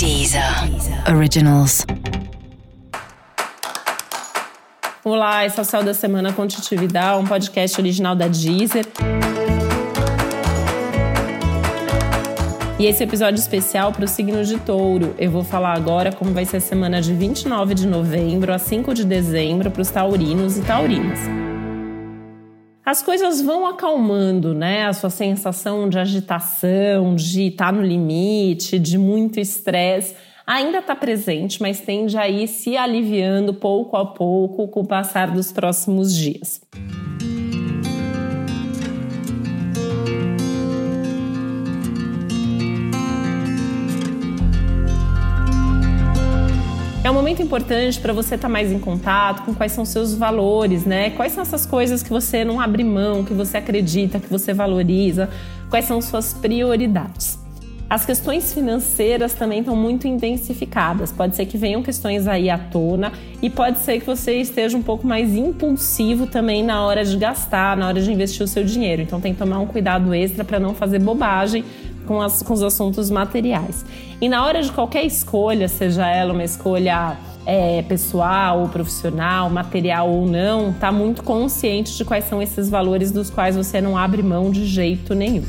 Deezer Originals. Olá, esse é o Céu da Semana Contitividade, um podcast original da Deezer. E esse episódio especial para o signo de touro. Eu vou falar agora como vai ser a semana de 29 de novembro a 5 de dezembro para os taurinos e taurinas as coisas vão acalmando, né? A sua sensação de agitação, de estar tá no limite, de muito estresse, ainda está presente, mas tende a ir se aliviando pouco a pouco com o passar dos próximos dias. É um momento importante para você estar tá mais em contato com quais são seus valores, né? Quais são essas coisas que você não abre mão, que você acredita, que você valoriza, quais são suas prioridades. As questões financeiras também estão muito intensificadas. Pode ser que venham questões aí à tona e pode ser que você esteja um pouco mais impulsivo também na hora de gastar, na hora de investir o seu dinheiro. Então tem que tomar um cuidado extra para não fazer bobagem com, as, com os assuntos materiais. E na hora de qualquer escolha, seja ela uma escolha é, pessoal ou profissional, material ou não, tá muito consciente de quais são esses valores dos quais você não abre mão de jeito nenhum.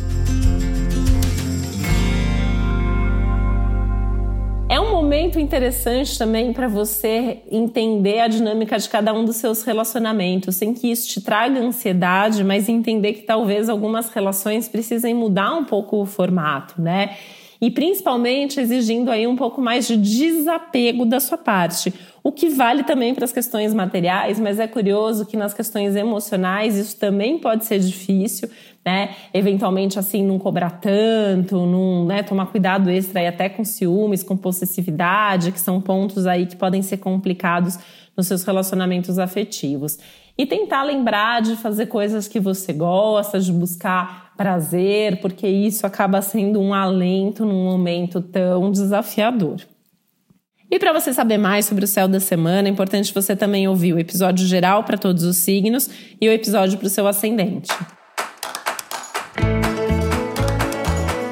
Momento interessante também para você entender a dinâmica de cada um dos seus relacionamentos, sem que isso te traga ansiedade, mas entender que talvez algumas relações precisem mudar um pouco o formato, né? E principalmente exigindo aí um pouco mais de desapego da sua parte. O que vale também para as questões materiais, mas é curioso que nas questões emocionais isso também pode ser difícil, né? Eventualmente, assim, não cobrar tanto, não, né, tomar cuidado extra aí até com ciúmes, com possessividade, que são pontos aí que podem ser complicados nos seus relacionamentos afetivos. E tentar lembrar de fazer coisas que você gosta, de buscar prazer, porque isso acaba sendo um alento num momento tão desafiador. E para você saber mais sobre o céu da semana, é importante você também ouvir o episódio geral para todos os signos e o episódio para o seu ascendente.